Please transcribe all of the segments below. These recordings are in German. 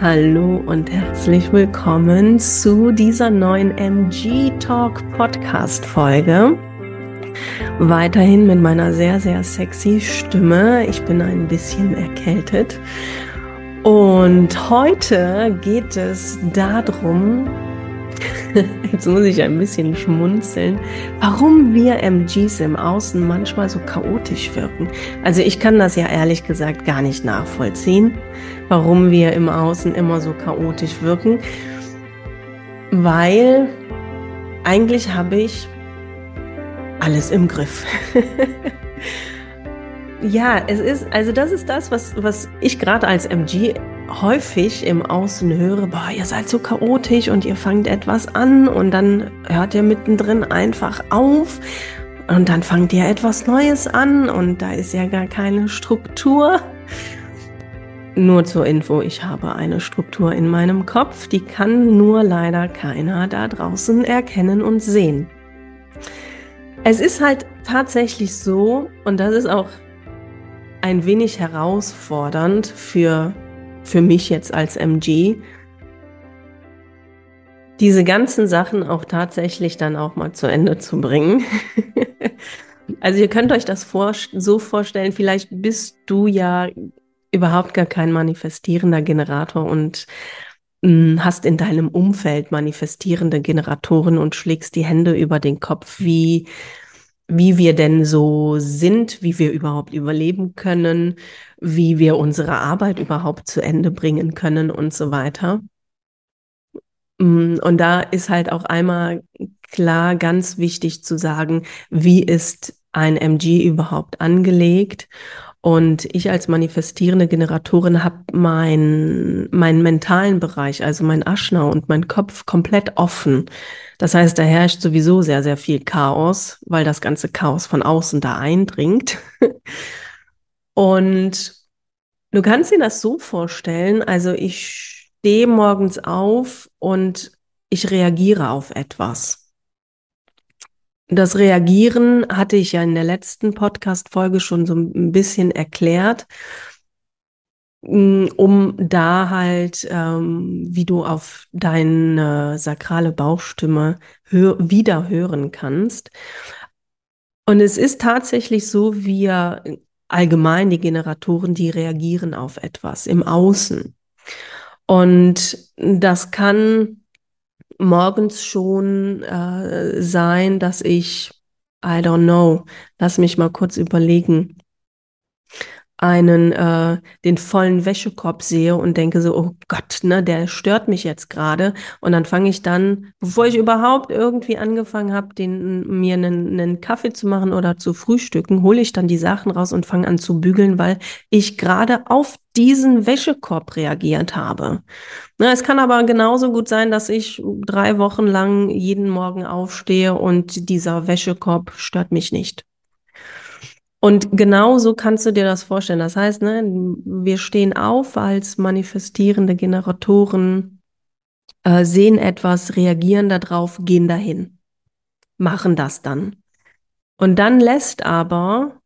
Hallo und herzlich willkommen zu dieser neuen MG Talk Podcast Folge. Weiterhin mit meiner sehr, sehr sexy Stimme. Ich bin ein bisschen erkältet. Und heute geht es darum, jetzt muss ich ein bisschen schmunzeln, warum wir MGs im Außen manchmal so chaotisch wirken. Also ich kann das ja ehrlich gesagt gar nicht nachvollziehen, warum wir im Außen immer so chaotisch wirken, weil eigentlich habe ich alles im Griff. ja, es ist, also das ist das, was, was ich gerade als MG häufig im Außen höre, boah, ihr seid so chaotisch und ihr fangt etwas an und dann hört ihr mittendrin einfach auf und dann fangt ihr etwas Neues an und da ist ja gar keine Struktur. Nur zur Info, ich habe eine Struktur in meinem Kopf, die kann nur leider keiner da draußen erkennen und sehen. Es ist halt tatsächlich so, und das ist auch ein wenig herausfordernd für für mich jetzt als MG, diese ganzen Sachen auch tatsächlich dann auch mal zu Ende zu bringen. also ihr könnt euch das vor, so vorstellen, vielleicht bist du ja überhaupt gar kein manifestierender Generator und mh, hm, hast in deinem Umfeld manifestierende Generatoren und schlägst die Hände über den Kopf, wie wie wir denn so sind, wie wir überhaupt überleben können, wie wir unsere Arbeit überhaupt zu Ende bringen können und so weiter. Mm, und da ist halt auch einmal klar ganz wichtig zu sagen, wie ist ein MG überhaupt angelegt und ich als manifestierende Generatorin habe meinen meinen mentalen Bereich, also mein Aschner und mein Kopf komplett offen. Das heißt, da herrscht sowieso sehr, sehr viel Chaos, weil das ganze Chaos von außen da eindringt. und du kannst dir das so vorstellen, also ich stehe morgens auf und ich reagiere auf etwas. Das Reagieren hatte ich ja in der letzten Podcast-Folge schon so ein bisschen erklärt, um da halt, ähm, wie du auf deine sakrale Bauchstimme hör wieder hören kannst. Und es ist tatsächlich so, wir allgemein die Generatoren, die reagieren auf etwas im Außen. Und das kann morgens schon äh, sein, dass ich, I don't know, lass mich mal kurz überlegen, einen äh, den vollen Wäschekorb sehe und denke so, oh Gott, ne, der stört mich jetzt gerade. Und dann fange ich dann, bevor ich überhaupt irgendwie angefangen habe, den mir einen, einen Kaffee zu machen oder zu frühstücken, hole ich dann die Sachen raus und fange an zu bügeln, weil ich gerade auf diesen Wäschekorb reagiert habe. Na, es kann aber genauso gut sein, dass ich drei Wochen lang jeden Morgen aufstehe und dieser Wäschekorb stört mich nicht. Und genau so kannst du dir das vorstellen. Das heißt, ne, wir stehen auf als manifestierende Generatoren, äh, sehen etwas, reagieren darauf, gehen dahin, machen das dann. Und dann lässt aber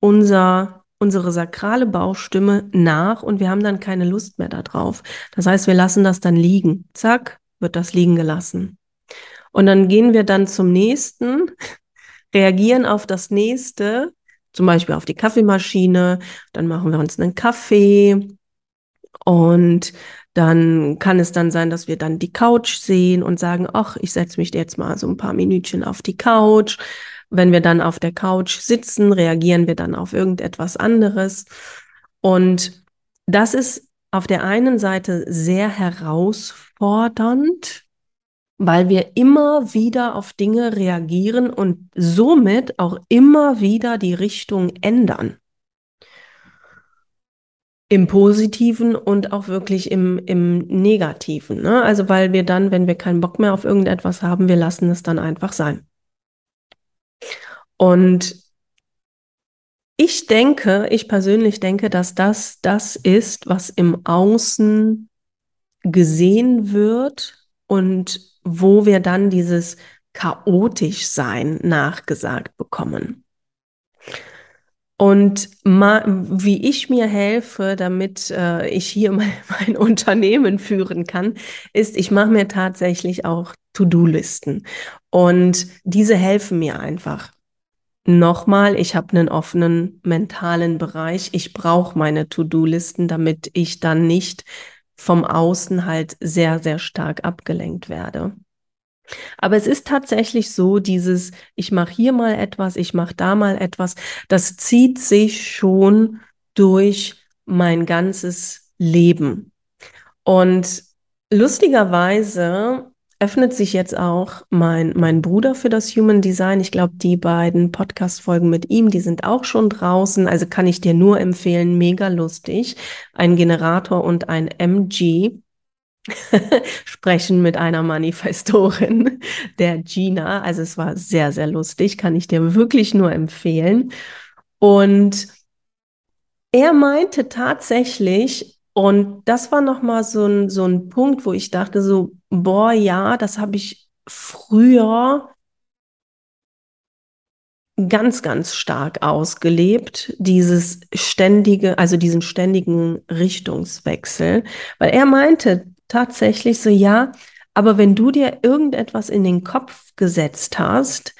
unser unsere sakrale Bauchstimme nach und wir haben dann keine Lust mehr darauf. Das heißt, wir lassen das dann liegen. Zack, wird das liegen gelassen. Und dann gehen wir dann zum nächsten, reagieren auf das nächste, zum Beispiel auf die Kaffeemaschine, dann machen wir uns einen Kaffee und dann kann es dann sein, dass wir dann die Couch sehen und sagen, ach, ich setze mich jetzt mal so ein paar Minütchen auf die Couch. Wenn wir dann auf der Couch sitzen, reagieren wir dann auf irgendetwas anderes. Und das ist auf der einen Seite sehr herausfordernd, weil wir immer wieder auf Dinge reagieren und somit auch immer wieder die Richtung ändern. Im Positiven und auch wirklich im, im Negativen. Ne? Also weil wir dann, wenn wir keinen Bock mehr auf irgendetwas haben, wir lassen es dann einfach sein. Und ich denke, ich persönlich denke, dass das das ist, was im Außen gesehen wird und wo wir dann dieses chaotisch sein nachgesagt bekommen. Und wie ich mir helfe, damit äh, ich hier mein, mein, Unternehmen führen kann, ist, ich mache mir tatsächlich auch To-Do-Listen. Und diese helfen mir einfach. Nochmal, ich habe einen offenen mentalen Bereich. Ich brauche meine To-Do-Listen, damit ich dann nicht vom Außen halt sehr, sehr stark abgelenkt werde. Aber es ist tatsächlich so, dieses, ich mache hier mal etwas, ich mache da mal etwas, das zieht sich schon durch mein ganzes Leben. Und lustigerweise öffnet sich jetzt auch mein, mein Bruder für das Human Design. Ich glaube, die beiden Podcast-Folgen mit ihm, die sind auch schon draußen. Also kann ich dir nur empfehlen, mega lustig. Ein Generator und ein MG. sprechen mit einer Manifestorin, der Gina. Also es war sehr, sehr lustig, kann ich dir wirklich nur empfehlen. Und er meinte tatsächlich, und das war nochmal so ein, so ein Punkt, wo ich dachte so, boah, ja, das habe ich früher ganz, ganz stark ausgelebt, dieses ständige, also diesen ständigen Richtungswechsel, weil er meinte, tatsächlich so, ja, aber wenn du dir irgendetwas in den Kopf gesetzt hast,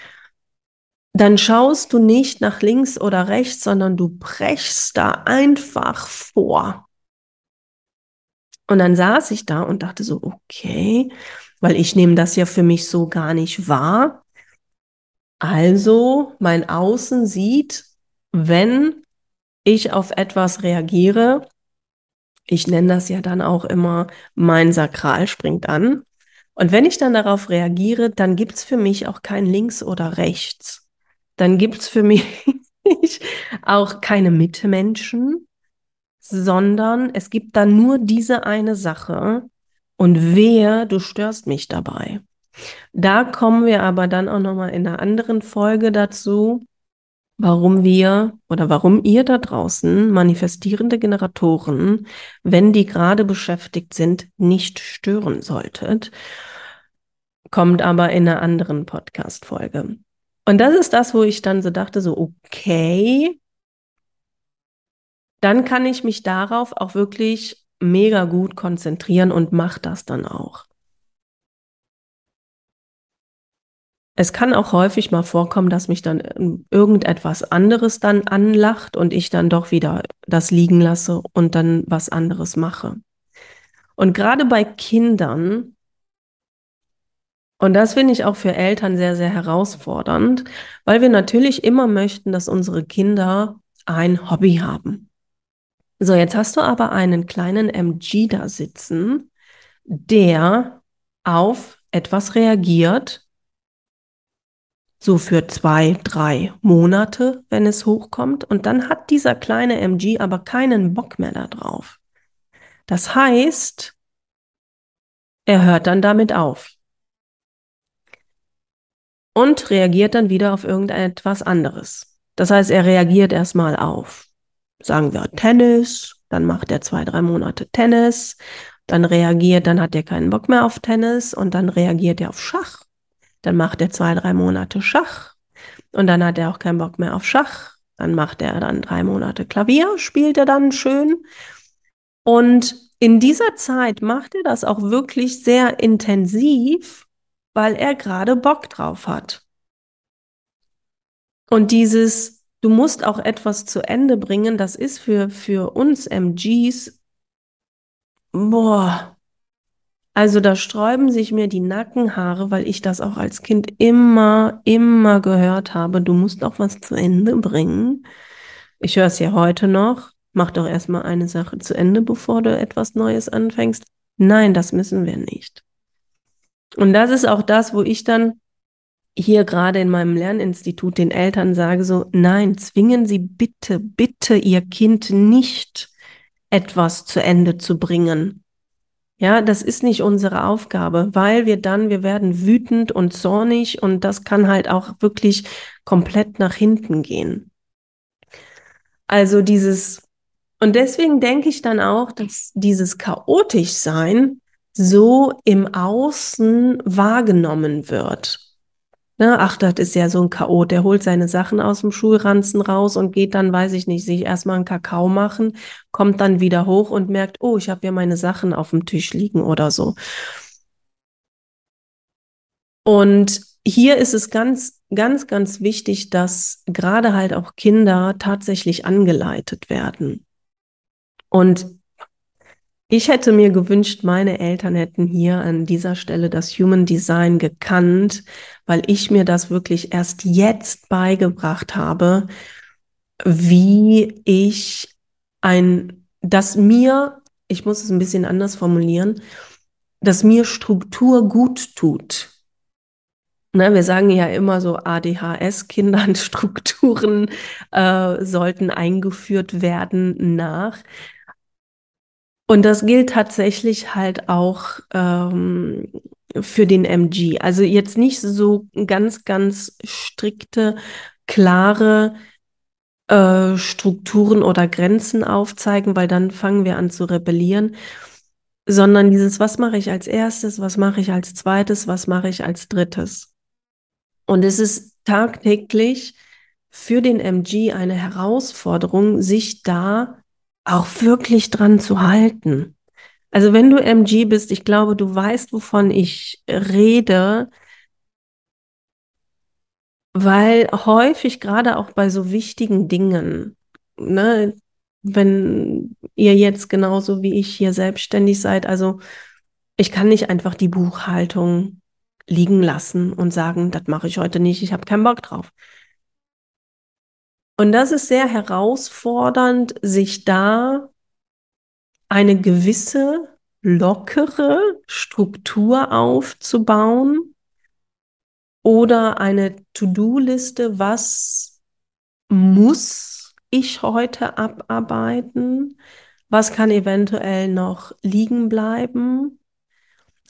dann schaust du nicht nach links oder rechts, sondern du brechst da einfach vor. Und dann saß ich da und dachte so, okay, weil ich nehme das ja für mich so gar nicht wahr. Also mein Außen sieht, wenn ich auf etwas reagiere, ich nenne das ja dann auch immer, mein Sakral springt an. Und wenn ich dann darauf reagiere, dann gibt es für mich auch kein Links oder Rechts. Dann gibt es für mich auch keine Mitmenschen, sondern es gibt dann nur diese eine Sache und wer, du störst mich dabei. Da kommen wir aber dann auch nochmal in einer anderen Folge dazu, warum wir oder warum ihr da draußen manifestierende Generatoren, wenn die gerade beschäftigt sind, nicht stören solltet. Kommt aber in einer anderen Podcast-Folge. Und das ist das, wo ich dann so dachte, so, okay, dann kann ich mich darauf auch wirklich mega gut konzentrieren und mache das dann auch. Es kann auch häufig mal vorkommen, dass mich dann irgendetwas anderes dann anlacht und ich dann doch wieder das liegen lasse und dann was anderes mache. Und gerade bei Kindern, und das finde ich auch für Eltern sehr, sehr herausfordernd, weil wir natürlich immer möchten, dass unsere Kinder ein Hobby haben. So, jetzt hast du aber einen kleinen MG da sitzen, der auf etwas reagiert, so für zwei, drei Monate, wenn es hochkommt. Und dann hat dieser kleine MG aber keinen Bock mehr darauf. Das heißt, er hört dann damit auf und reagiert dann wieder auf irgendetwas anderes. Das heißt, er reagiert erstmal auf, sagen wir, Tennis, dann macht er zwei, drei Monate Tennis, dann reagiert, dann hat er keinen Bock mehr auf Tennis und dann reagiert er auf Schach dann macht er zwei, drei Monate Schach und dann hat er auch keinen Bock mehr auf Schach Dann macht er dann drei Monate Klavier, spielt er dann schön. Und in dieser Zeit macht er das auch wirklich sehr intensiv, weil er gerade Bock drauf hat. Und dieses, du musst auch etwas zu Ende bringen, das ist für, für uns MGs, boah, also da sträuben sich mir die Nackenhaare, weil ich das auch als Kind immer, immer gehört habe. Du musst auch was zu Ende bringen. Ich höre es ja heute noch. Mach doch erstmal eine Sache zu Ende, bevor du etwas Neues anfängst. Nein, das müssen wir nicht. Und das ist auch das, wo ich dann hier gerade in meinem Lerninstitut den Eltern sage, so, nein, zwingen Sie bitte, bitte Ihr Kind nicht, etwas zu Ende zu bringen. Ja, das ist nicht unsere Aufgabe, weil wir dann, wir werden wütend und zornig und das kann halt auch wirklich komplett nach hinten gehen. Also dieses, und deswegen denke ich dann auch, dass dieses chaotisch sein so im Außen wahrgenommen wird. Ne, ach, das ist ja so ein Chaot, der holt seine Sachen aus dem Schulranzen raus und geht dann, weiß ich nicht, sich erstmal einen Kakao machen, kommt dann wieder hoch und merkt, oh, ich habe ja meine Sachen auf dem Tisch liegen oder so. Und hier ist es ganz, ganz, ganz wichtig, dass gerade halt auch Kinder tatsächlich angeleitet werden. Und ich hätte mir gewünscht, meine Eltern hätten hier an dieser Stelle das Human Design gekannt, weil ich mir das wirklich erst jetzt beigebracht habe, wie ich ein, dass mir, ich muss es ein bisschen anders formulieren, dass mir Struktur gut tut. Ne, wir sagen ja immer so, ADHS-Kindern Strukturen äh, sollten eingeführt werden nach. Und das gilt tatsächlich halt auch ähm, für den MG. Also jetzt nicht so ganz, ganz strikte, klare äh, Strukturen oder Grenzen aufzeigen, weil dann fangen wir an zu rebellieren, sondern dieses, was mache ich als erstes, was mache ich als zweites, was mache ich als drittes. Und es ist tagtäglich für den MG eine Herausforderung, sich da auch wirklich dran zu halten. Also wenn du MG bist, ich glaube, du weißt, wovon ich rede, weil häufig gerade auch bei so wichtigen Dingen, ne, wenn ihr jetzt genauso wie ich hier selbstständig seid, also ich kann nicht einfach die Buchhaltung liegen lassen und sagen, das mache ich heute nicht, ich habe keinen Bock drauf. Und das ist sehr herausfordernd, sich da eine gewisse lockere Struktur aufzubauen oder eine To-Do-Liste, was muss ich heute abarbeiten, was kann eventuell noch liegen bleiben.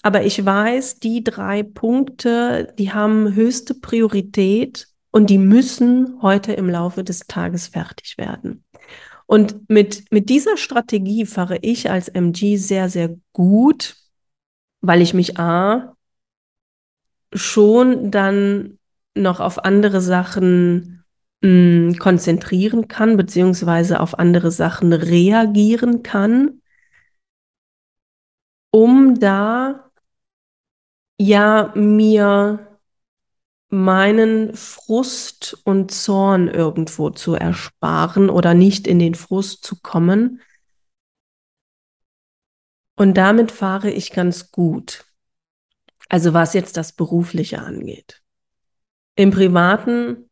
Aber ich weiß, die drei Punkte, die haben höchste Priorität und die müssen heute im Laufe des Tages fertig werden. Und mit, mit dieser Strategie fahre ich als MG sehr, sehr gut, weil ich mich A schon dann noch auf andere Sachen mh, hm, konzentrieren kann, beziehungsweise auf andere Sachen reagieren kann, um da ja mir meinen Frust und Zorn irgendwo zu ersparen oder nicht in den Frust zu kommen. Und damit fahre ich ganz gut. Also was jetzt das Berufliche angeht. Im Privaten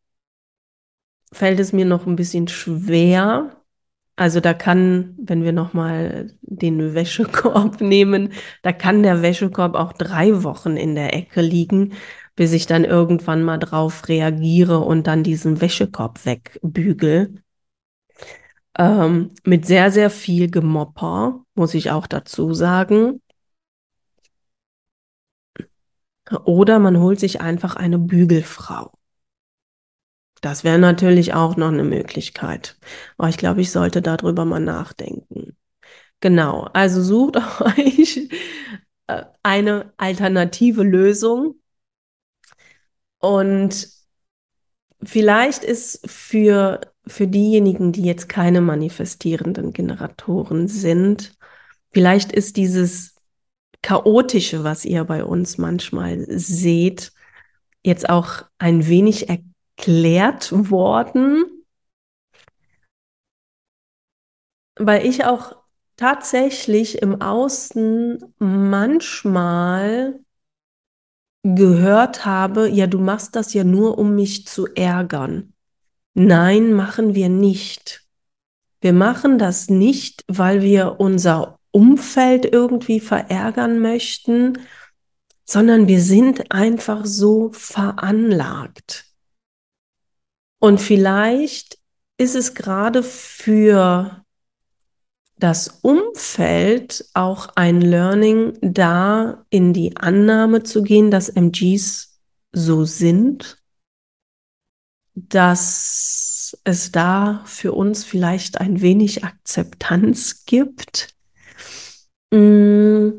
fällt es mir noch ein bisschen schwer. Also da kann, wenn wir nochmal den Wäschekorb nehmen, da kann der Wäschekorb auch drei Wochen in der Ecke liegen, bis ich dann irgendwann mal drauf reagiere und dann diesen Wäschekorb wegbügel. Ähm, mit sehr, sehr viel Gemopper, muss ich auch dazu sagen. Oder man holt sich einfach eine Bügelfrau. Das wäre natürlich auch noch eine Möglichkeit. Aber ich glaube, ich sollte darüber mal nachdenken. Genau, also sucht euch äh, eine alternative Lösung und vielleicht ist für für diejenigen, die jetzt keine manifestierenden Generatoren sind, vielleicht ist dieses chaotische, was ihr bei uns manchmal seht, jetzt auch ein wenig erklärt worden, weil ich auch tatsächlich im Außen manchmal gehört habe, ja, du machst das ja nur, um mich zu ärgern. Nein, machen wir nicht. Wir machen das nicht, weil wir unser Umfeld irgendwie verärgern möchten, sondern wir sind einfach so veranlagt. Und vielleicht ist es gerade für das Umfeld auch ein Learning, da in die Annahme zu gehen, dass MGs so sind, dass es da für uns vielleicht ein wenig Akzeptanz gibt. Mm.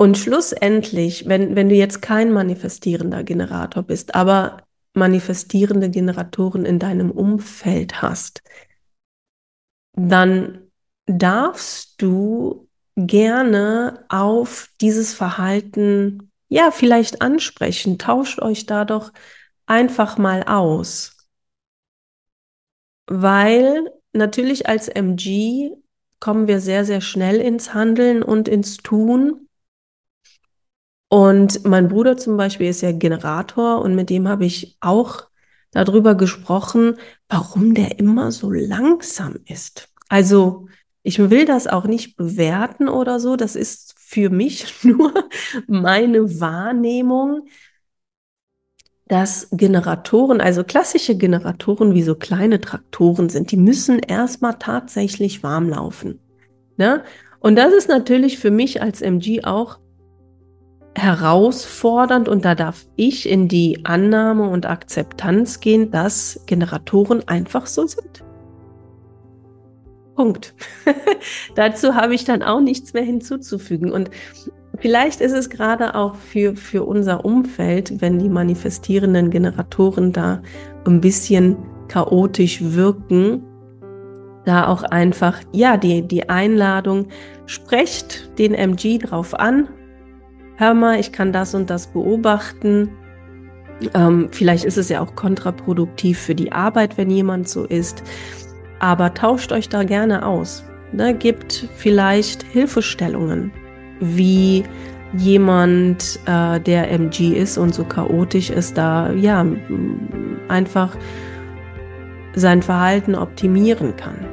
Und schlussendlich, wenn, wenn du jetzt kein manifestierender Generator bist, aber manifestierende Generatoren in deinem Umfeld hast, dann darfst du gerne auf dieses Verhalten, ja, vielleicht ansprechen. Tauscht euch da doch einfach mal aus. Weil natürlich als MG kommen wir sehr, sehr schnell ins Handeln und ins Tun. Und mein Bruder zum Beispiel ist ja Generator und mit dem habe ich auch darüber gesprochen, warum der immer so langsam ist. Also ich will das auch nicht bewerten oder so, das ist für mich nur meine Wahrnehmung, dass Generatoren, also klassische Generatoren wie so kleine Traktoren sind, die müssen erstmal tatsächlich warm laufen. Ne? Und das ist natürlich für mich als MG auch herausfordernd und da darf ich in die Annahme und Akzeptanz gehen, dass Generatoren einfach so sind. Punkt. Dazu habe ich dann auch nichts mehr hinzuzufügen. Und vielleicht ist es gerade auch für, für unser Umfeld, wenn die manifestierenden Generatoren da ein bisschen chaotisch wirken, da auch einfach, ja, die, die Einladung, sprecht den MG drauf an, hör mal, ich kann das und das beobachten. Ähm, vielleicht ist es ja auch kontraproduktiv für die Arbeit, wenn jemand so ist. Aber tauscht euch da gerne aus. Ne? Gibt vielleicht Hilfestellungen, wie jemand, äh, der MG ist und so chaotisch ist, da ja einfach sein Verhalten optimieren kann.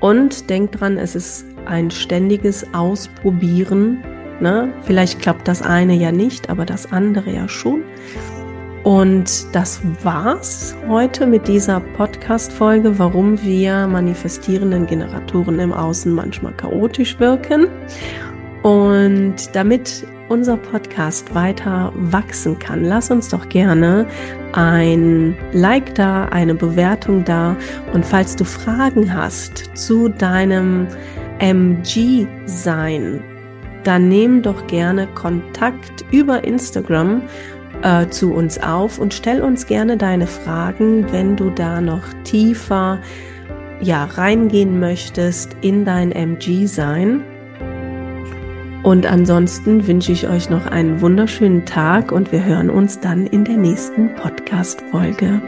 Und denkt dran, es ist ein ständiges Ausprobieren Ne? Vielleicht klappt das eine ja nicht, aber das andere ja schon. Und das war's heute mit dieser Podcast-Folge, warum wir manifestierenden Generatoren im Außen manchmal chaotisch wirken. Und damit unser Podcast weiter wachsen kann, lass uns doch gerne ein Like da, eine Bewertung da. Und falls du Fragen hast zu deinem MG-Sein, dann nimm doch gerne Kontakt über Instagram äh, zu uns auf und stell uns gerne deine Fragen, wenn du da noch tiefer ja, reingehen möchtest in dein MG-Sein. Und ansonsten wünsche ich euch noch einen wunderschönen Tag und wir hören uns dann in der nächsten Podcast-Folge.